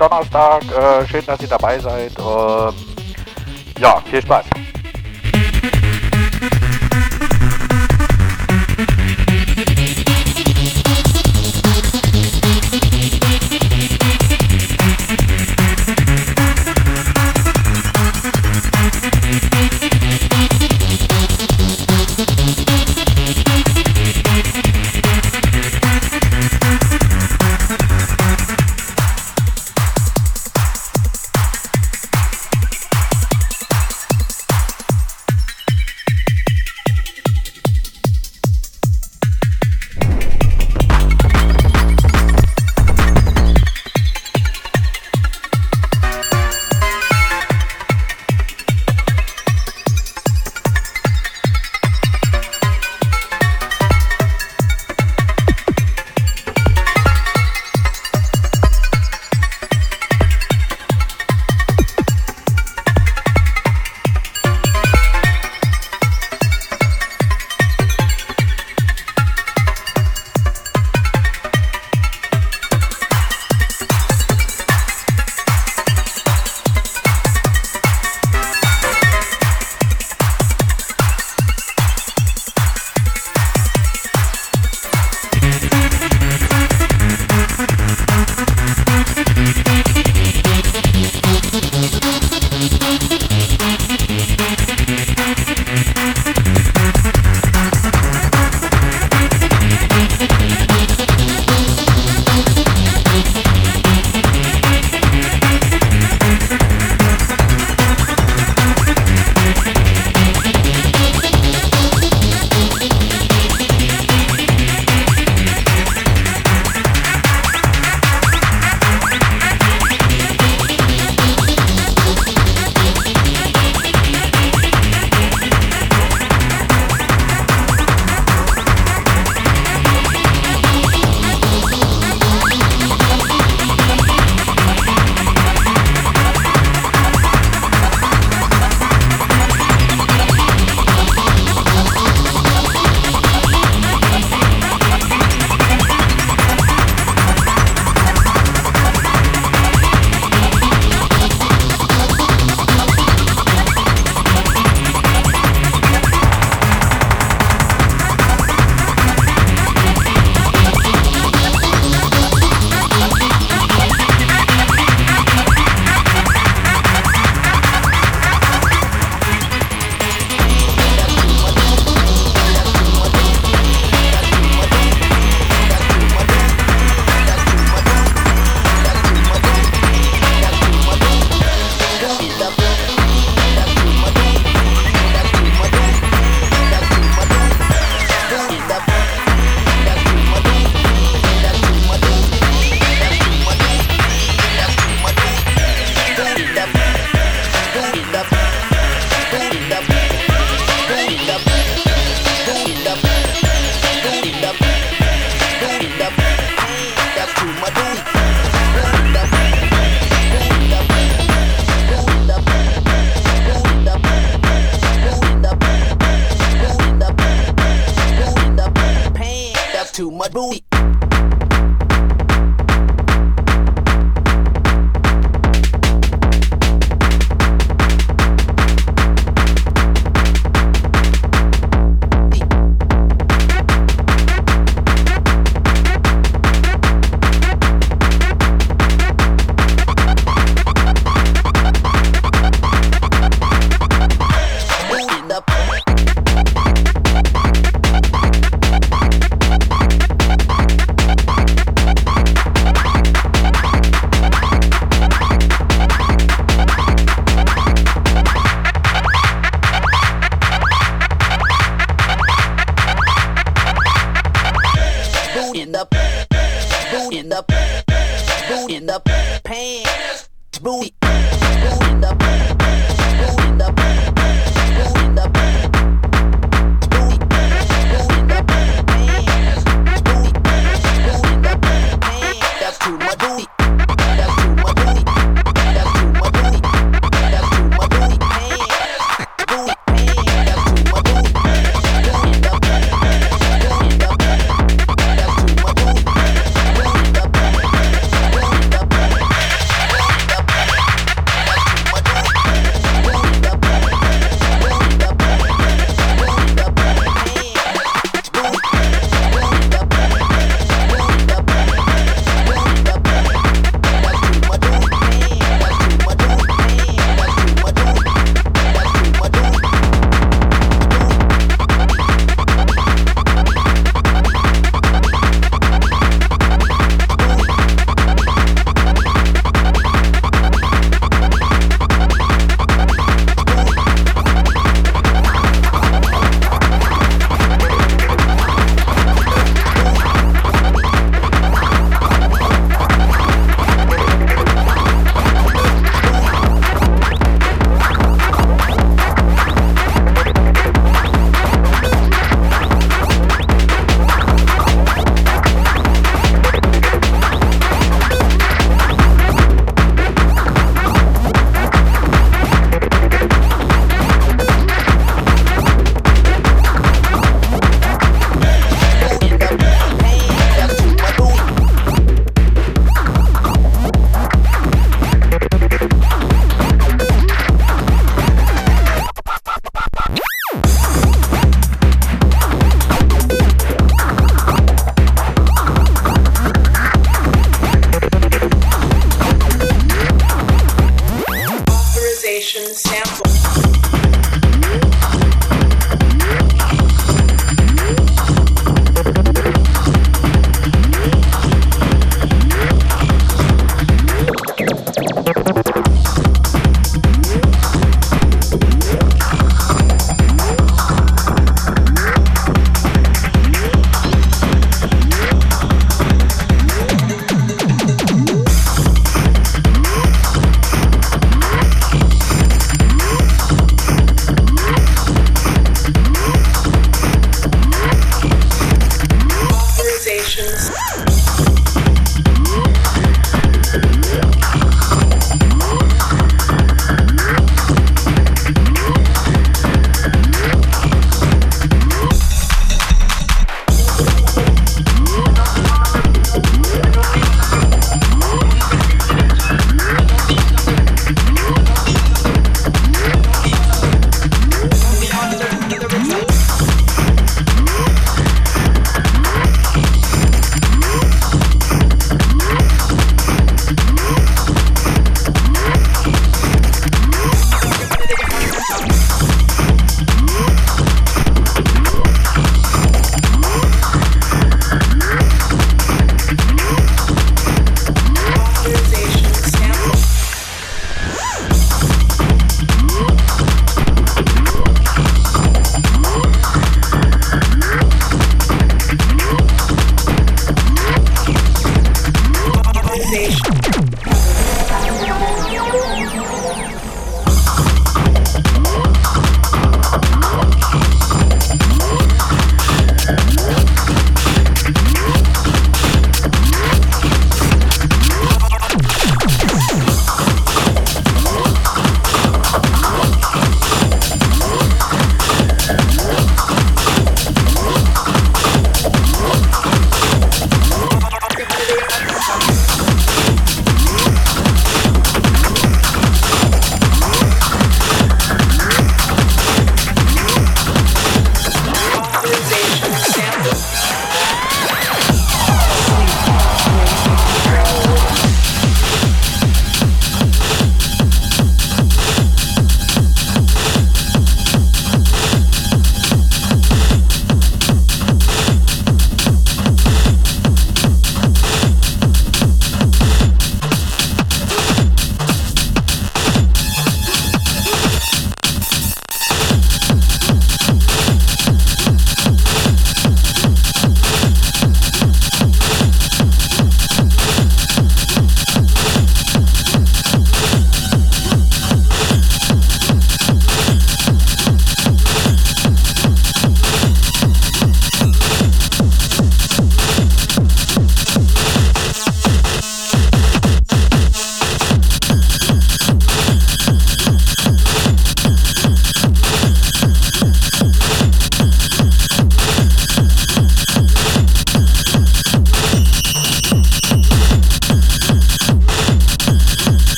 Donnerstag. Äh, schön, dass ihr dabei seid. Ähm, ja, viel Spaß.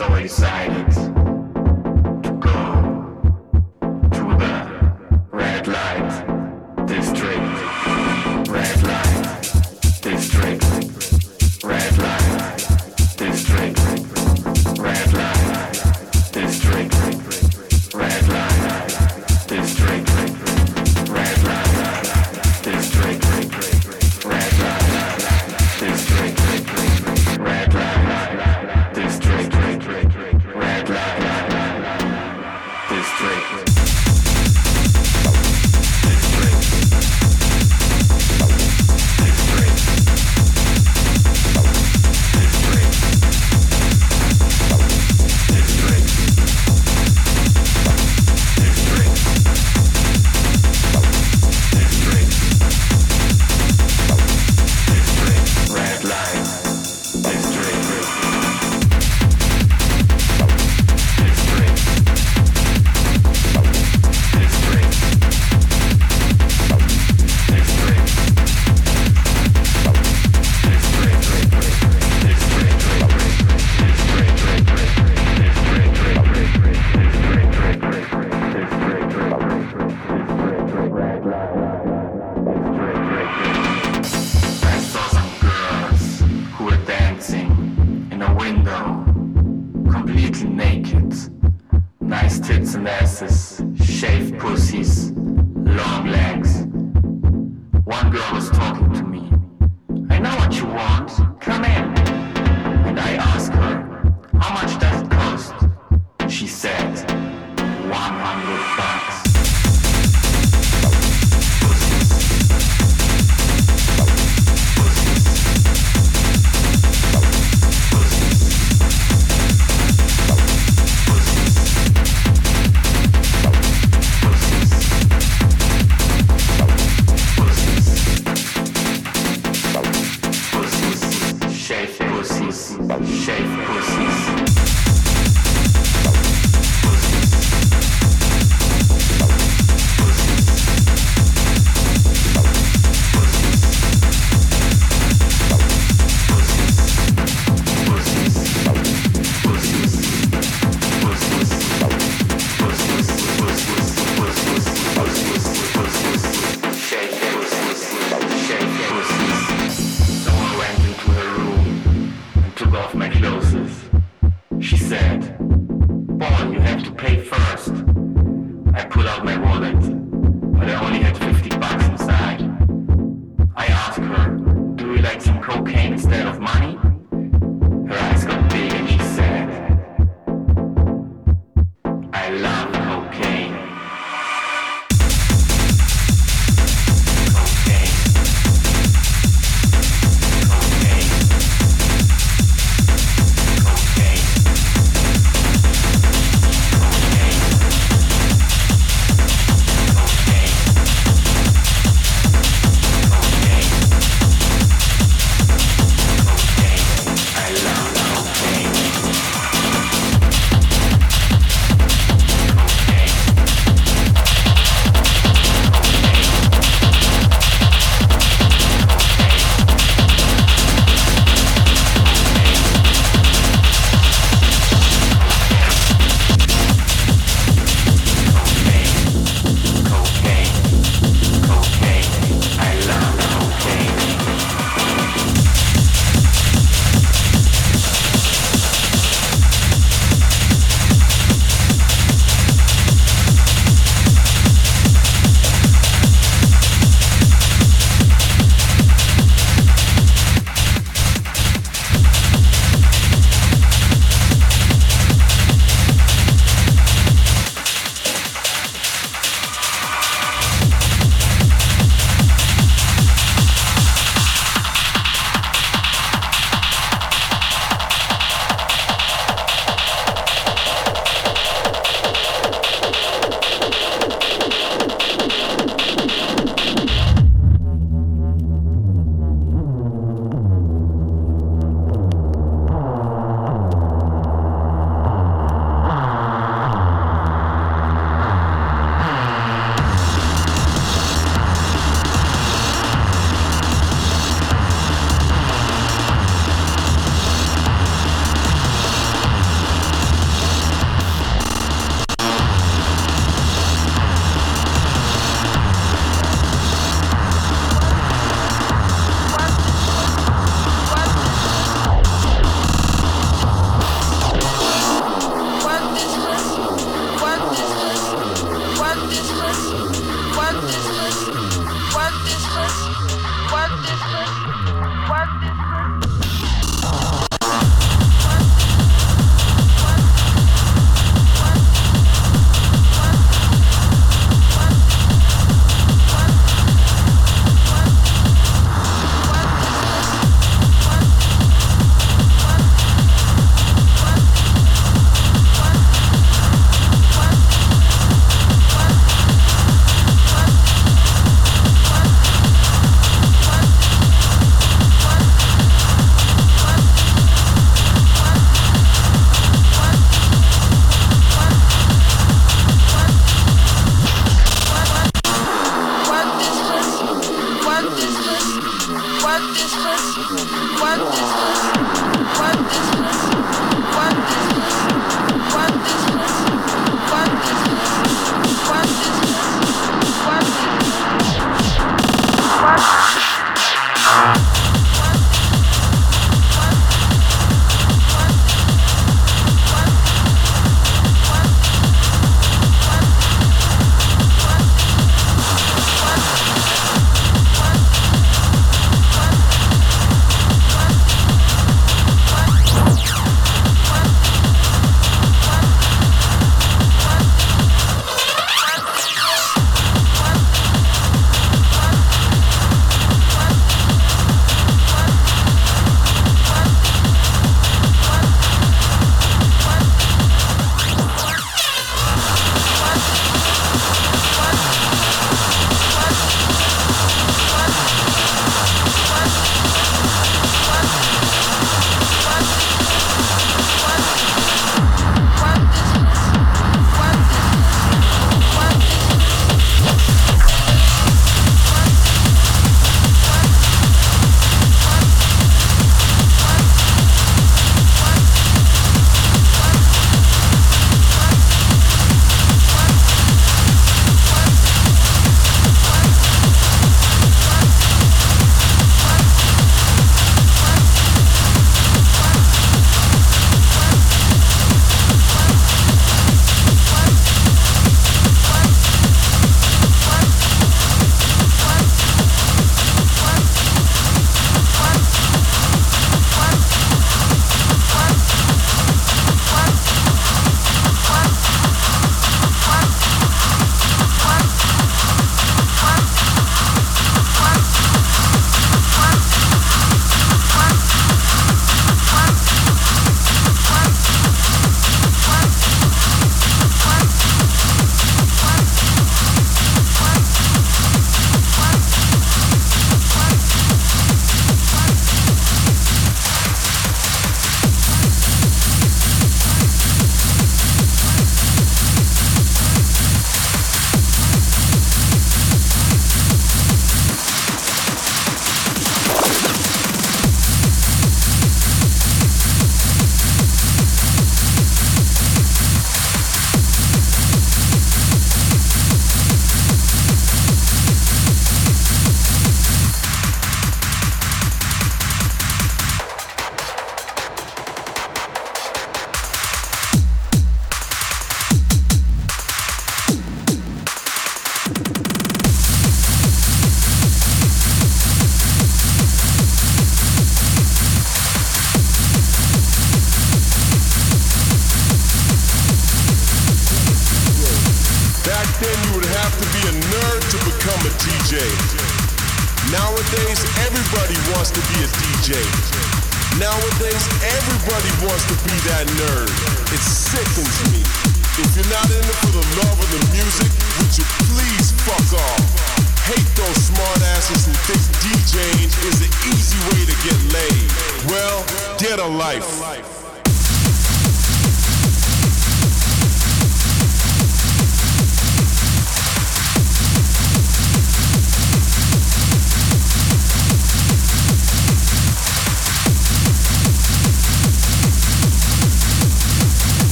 so excited.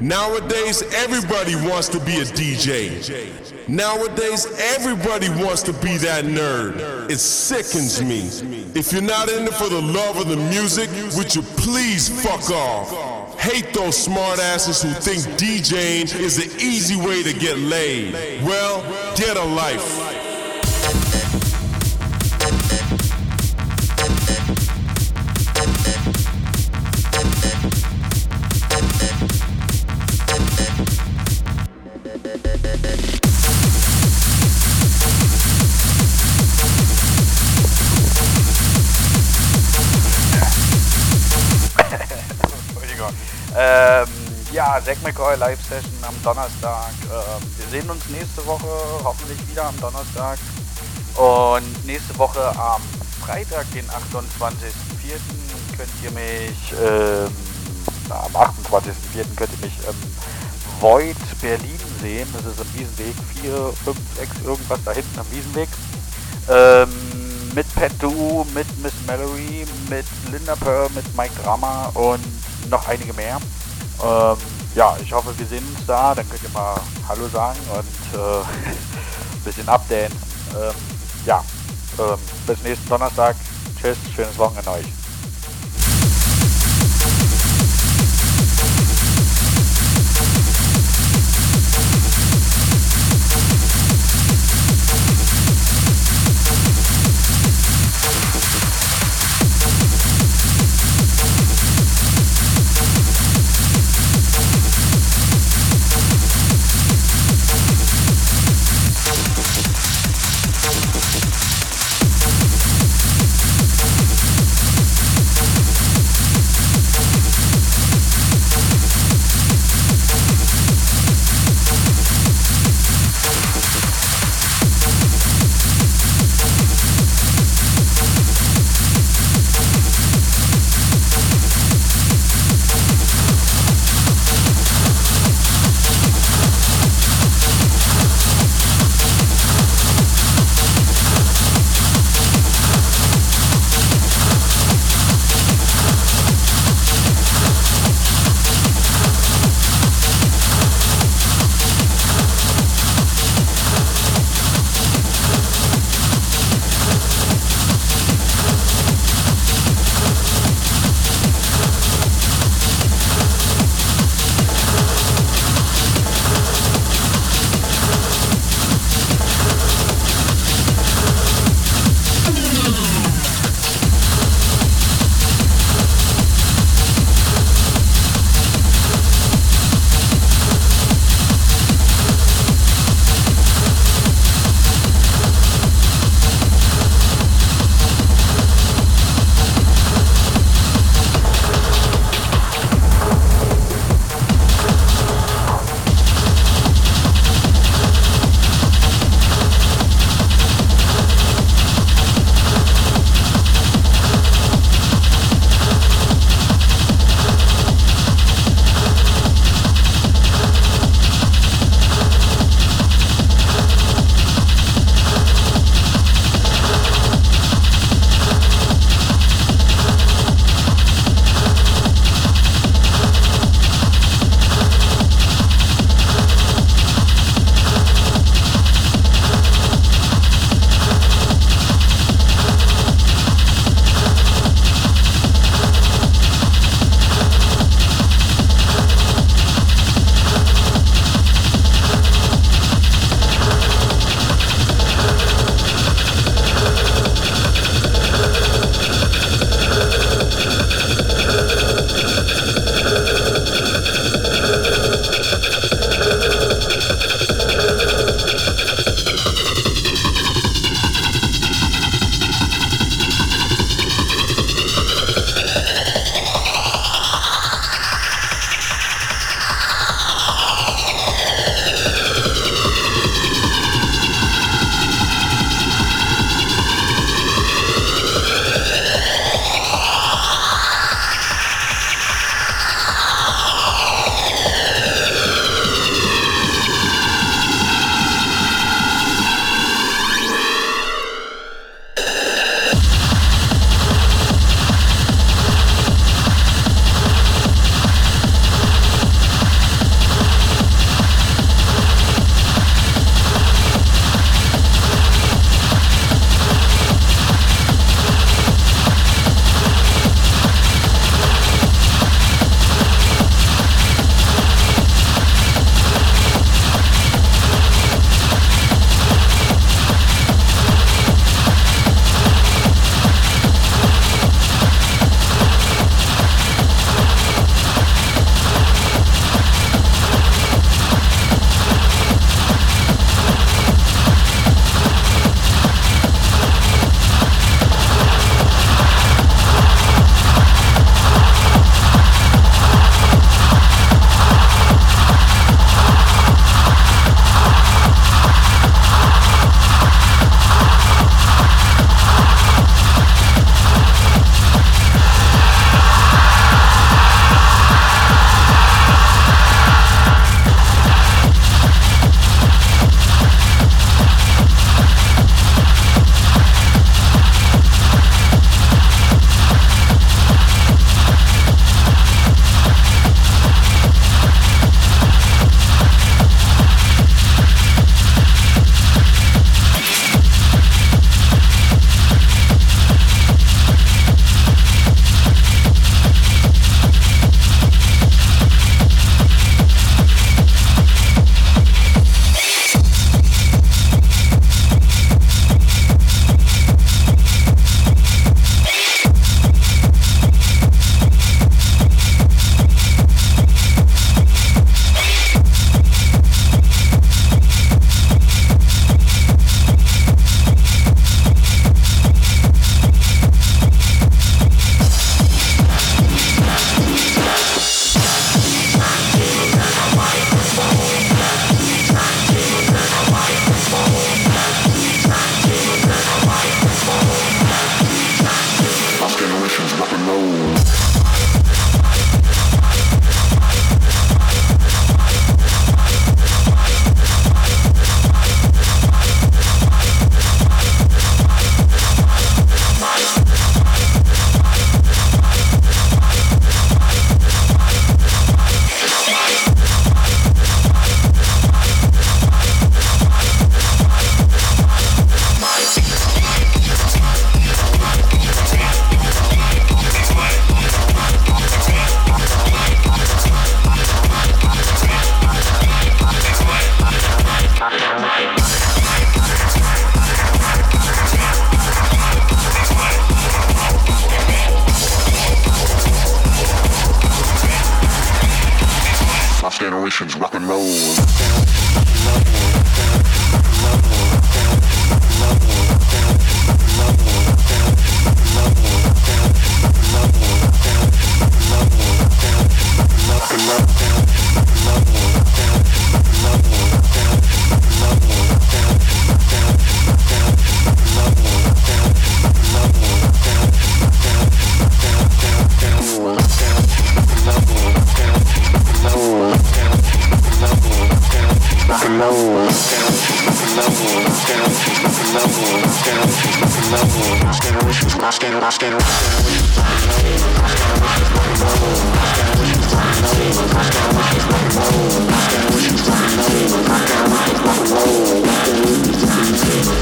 Nowadays, everybody wants to be a DJ. Nowadays, everybody wants to be that nerd. It sickens me. If you're not in it for the love of the music, would you please fuck off? Hate those smartasses who think DJing is the easy way to get laid. Well, get a life. Zack McCoy Live Session am Donnerstag. Ähm, wir sehen uns nächste Woche hoffentlich wieder am Donnerstag. Und nächste Woche am Freitag, den 28.04. könnt ihr mich, ähm, am 28.04. könnt ihr mich ähm, Void Berlin sehen. Das ist am Wiesenweg 4, 5, 6, irgendwas da hinten am Wiesenweg. Ähm, mit Pat Du, mit Miss Mallory, mit Linda Pearl, mit Mike Drama und noch einige mehr. Ähm, ja, ich hoffe, wir sehen uns da. Dann könnt ihr mal Hallo sagen und äh, ein bisschen abdancen. Ähm, ja, ähm, bis nächsten Donnerstag. Tschüss, schönes Wochenende euch.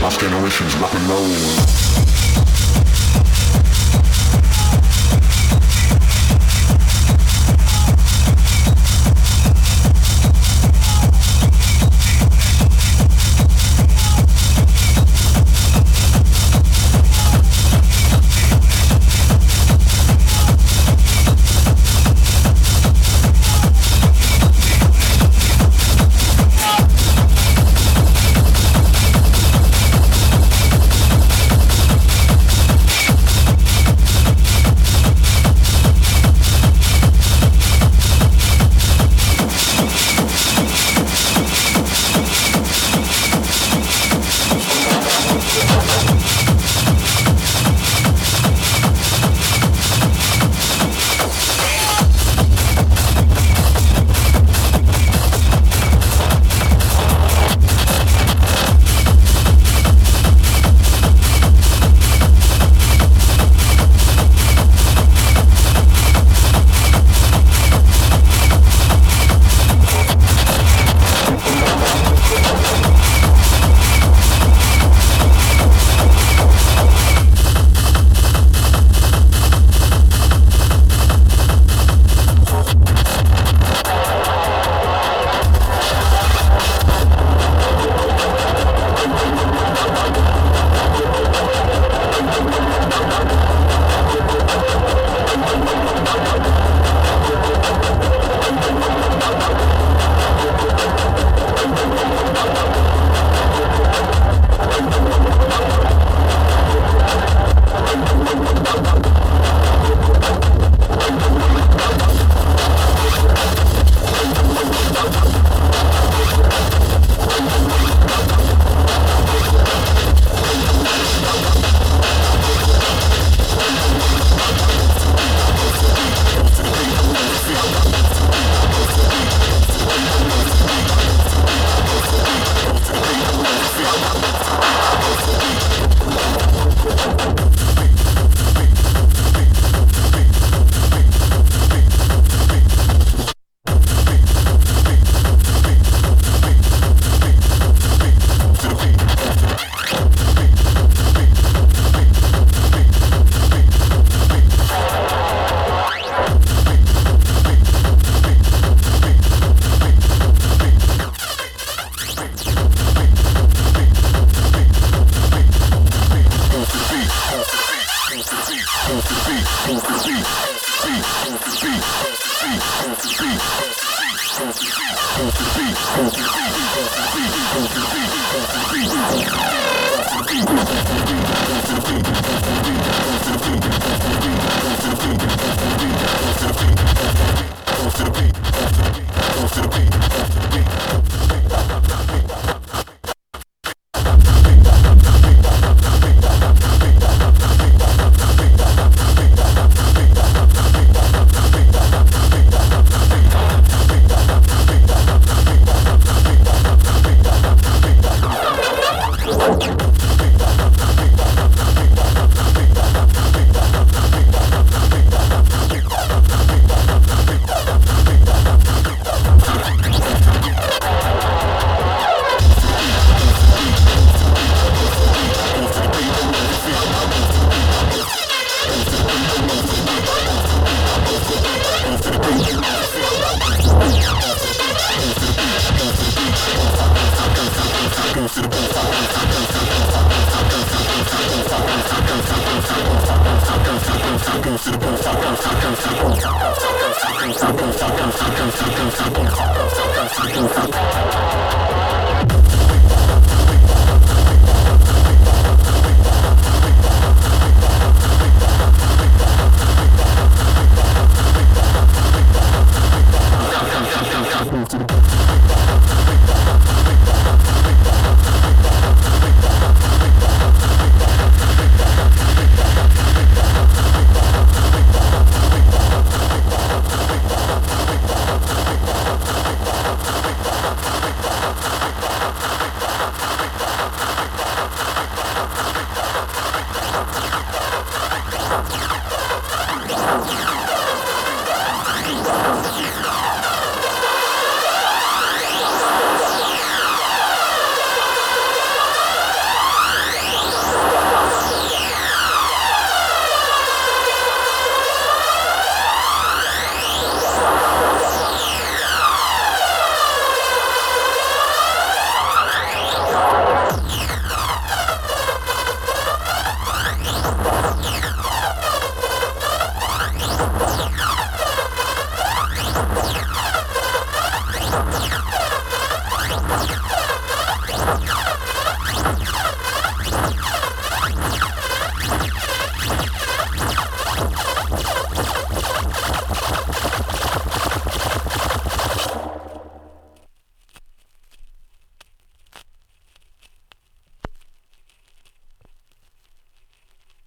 Lost generations rock and roll.